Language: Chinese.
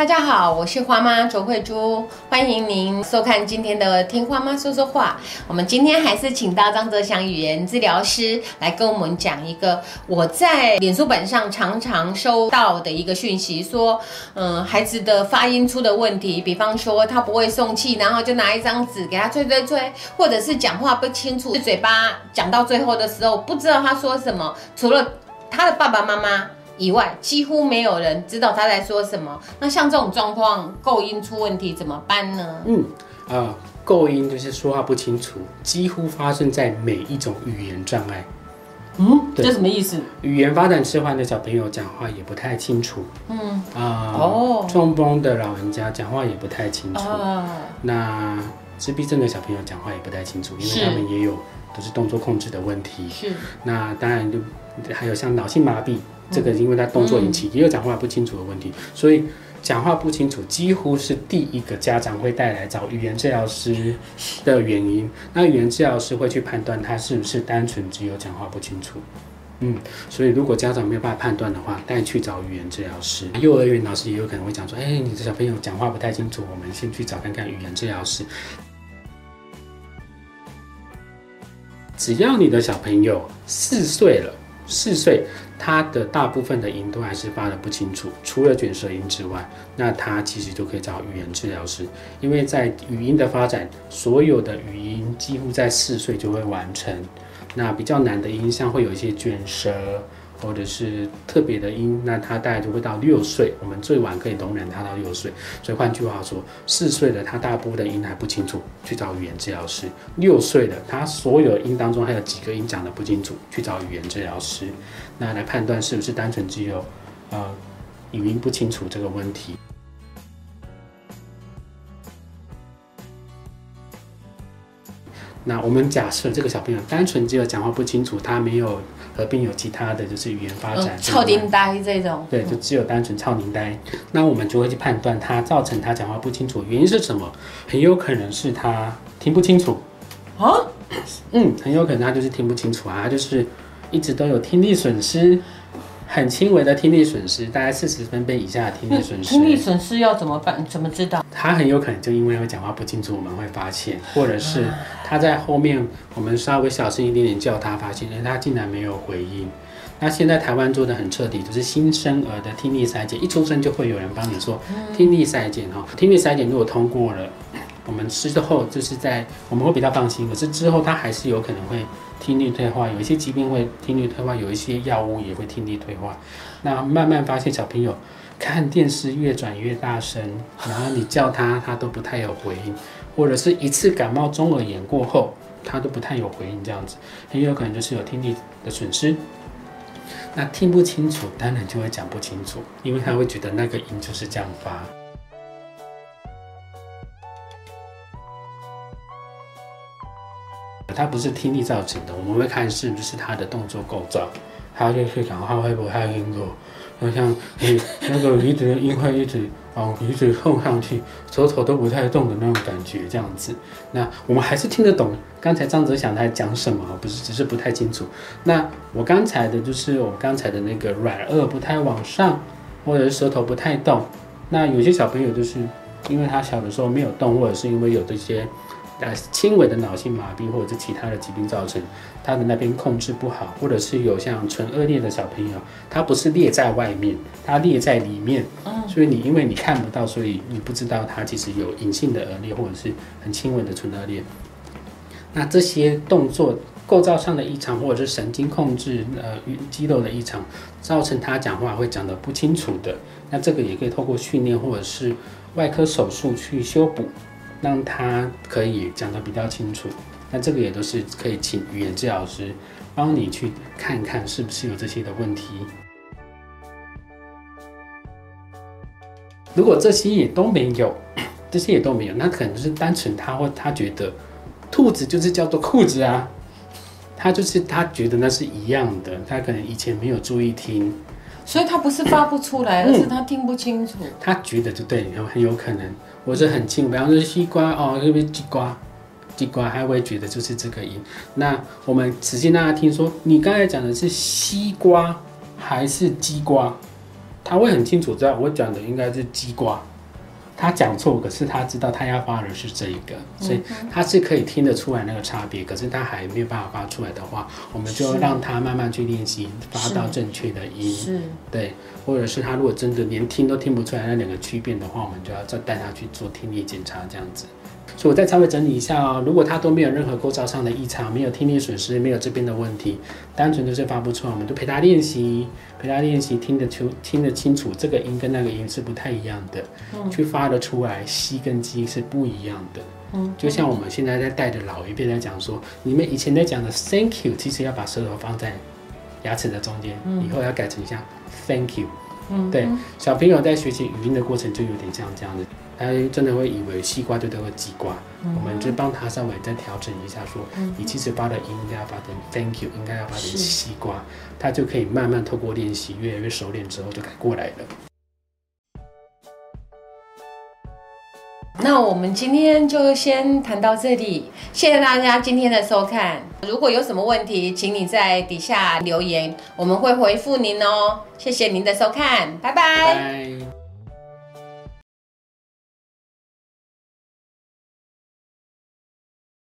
大家好，我是花妈卓慧珠，欢迎您收看今天的《听花妈说说话》。我们今天还是请到张泽祥语言治疗师来跟我们讲一个我在脸书本上常常收到的一个讯息，说，嗯，孩子的发音出的问题，比方说他不会送气，然后就拿一张纸给他吹吹吹，或者是讲话不清楚，嘴巴讲到最后的时候不知道他说什么，除了他的爸爸妈妈。以外，几乎没有人知道他在说什么。那像这种状况，构音出问题怎么办呢？嗯，啊，构音就是说话不清楚，几乎发生在每一种语言障碍。嗯，这什么意思？语言发展迟缓的小朋友讲话也不太清楚。嗯啊，哦中风的老人家讲话也不太清楚。啊，那自闭症的小朋友讲话也不太清楚，因是为他们也有都是动作控制的问题。是那当然就还有像脑性麻痹，这个因为他动作引起，也有讲话不清楚的问题，所以讲话不清楚几乎是第一个家长会带来找语言治疗师的原因。那语言治疗师会去判断他是不是单纯只有讲话不清楚。嗯，所以如果家长没有办法判断的话，带去找语言治疗师。幼儿园老师也有可能会讲说，哎，你的小朋友讲话不太清楚，我们先去找看看语言治疗师。只要你的小朋友四岁了，四岁，他的大部分的音都还是发的不清楚，除了卷舌音之外，那他其实就可以找语言治疗师，因为在语音的发展，所有的语音几乎在四岁就会完成。那比较难的音，像会有一些卷舌，或者是特别的音，那他大概就会到六岁，我们最晚可以容忍他到六岁。所以换句话说，四岁的他大部分的音还不清楚，去找语言治疗师；六岁的他所有音当中还有几个音讲的不清楚，去找语言治疗师，那来判断是不是单纯只有呃语音不清楚这个问题。那我们假设这个小朋友单纯只有讲话不清楚，他没有合并有其他的就是语言发展嗯，，超丁丁呆这种，对，就只有单纯超龄呆，那我们就会去判断他造成他讲话不清楚原因是什么，很有可能是他听不清楚，啊，嗯，很有可能他就是听不清楚啊，他就是一直都有听力损失，很轻微的听力损失，大概四十分贝以下的听力损失，听力损失要怎么办？怎么知道？他很有可能就因为会讲话不清楚，我们会发现，或者是他在后面我们稍微小声一点点叫他，发现哎他竟然没有回应。那现在台湾做的很彻底，就是新生儿的听力筛检，一出生就会有人帮你做听力筛检哈。听力筛检如果通过了，我们吃之后就是在我们会比较放心。可是之后他还是有可能会听力退化，有一些疾病会听力退化，有一些药物也会听力退化。那慢慢发现小朋友看电视越转越大声，然后你叫他，他都不太有回应，或者是一次感冒中耳炎过后，他都不太有回应，这样子很有可能就是有听力的损失。那听不清楚，当然就会讲不清楚，因为他会觉得那个音就是这样发。它不是听力造成的，我们会看是不是他的动作构造，他就是讲话会不会音过，就像你那个鼻子的音会一直往鼻子碰上去，舌头都不太动的那种感觉，这样子。那我们还是听得懂刚才张泽祥他在讲什么，不是只是不太清楚。那我刚才的就是我刚才的那个软腭不太往上，或者是舌头不太动。那有些小朋友就是因为他小的时候没有动，或者是因为有这些呃轻微的脑性麻痹或者是其他的疾病造成他的那边控制不好，或者是有像唇腭裂的小朋友，他不是裂在外面，他裂在里面，嗯。所以你因为你看不到，所以你不知道他其实有隐性的腭裂或者是很轻微的唇腭裂。那这些动作构造上的异常，或者是神经控制呃肌肉的异常，造成他讲话会讲得不清楚的，那这个也可以透过训练或者是外科手术去修补，让他可以讲得比较清楚。那这个也都是可以请语言治疗师帮你去看看是不是有这些的问题。如果这些也都没有，这些也都没有，那可能就是单纯他或他觉得兔子就是叫做裤子啊，他就是他觉得那是一样的，他可能以前没有注意听，所以他不是发不出来，嗯而是他听不清楚。他觉得就对，有很有可能，我是很近，比方说西瓜哦，这边西瓜，西瓜，他会觉得就是这个音。那我们仔细让他听说，你刚才讲的是西瓜还是鸡瓜？他会很清楚知道我讲的应该是鸡瓜。他讲错，可是他知道他要发的是这一个，所以他是可以听得出来那个差别。可是他还没有办法发出来的话，我们就让他慢慢去练习发到正确的音。是，对，或者是他如果真的连听都听不出来那两个区别的话，我们就要再带他去做听力检查，这样子。所以我再稍微整理一下哦，如果他都没有任何构造上的异常，没有听力损失，没有这边的问题，单纯就是发不出来，我们就陪他练习，陪他练习听得出、听得清楚这个音跟那个音是不太一样的，去发得出来，吸跟鸡是不一样的。嗯，就像我们现在在带着老一辈在讲说，你们以前在讲的 thank you，其实要把舌头放在牙齿的中间，以后要改成像 thank you。嗯，对，小朋友在学习语音的过程就有点像这样子。他真的会以为西瓜就叫做鸡瓜，我们就帮他稍微再调整一下，说你七十八的音应该要发成 thank you，应该要发成西瓜，他就可以慢慢透过练习，越来越熟练之后就改过来了。那我们今天就先谈到这里，谢谢大家今天的收看。如果有什么问题，请你在底下留言，我们会回复您哦。谢谢您的收看，拜拜。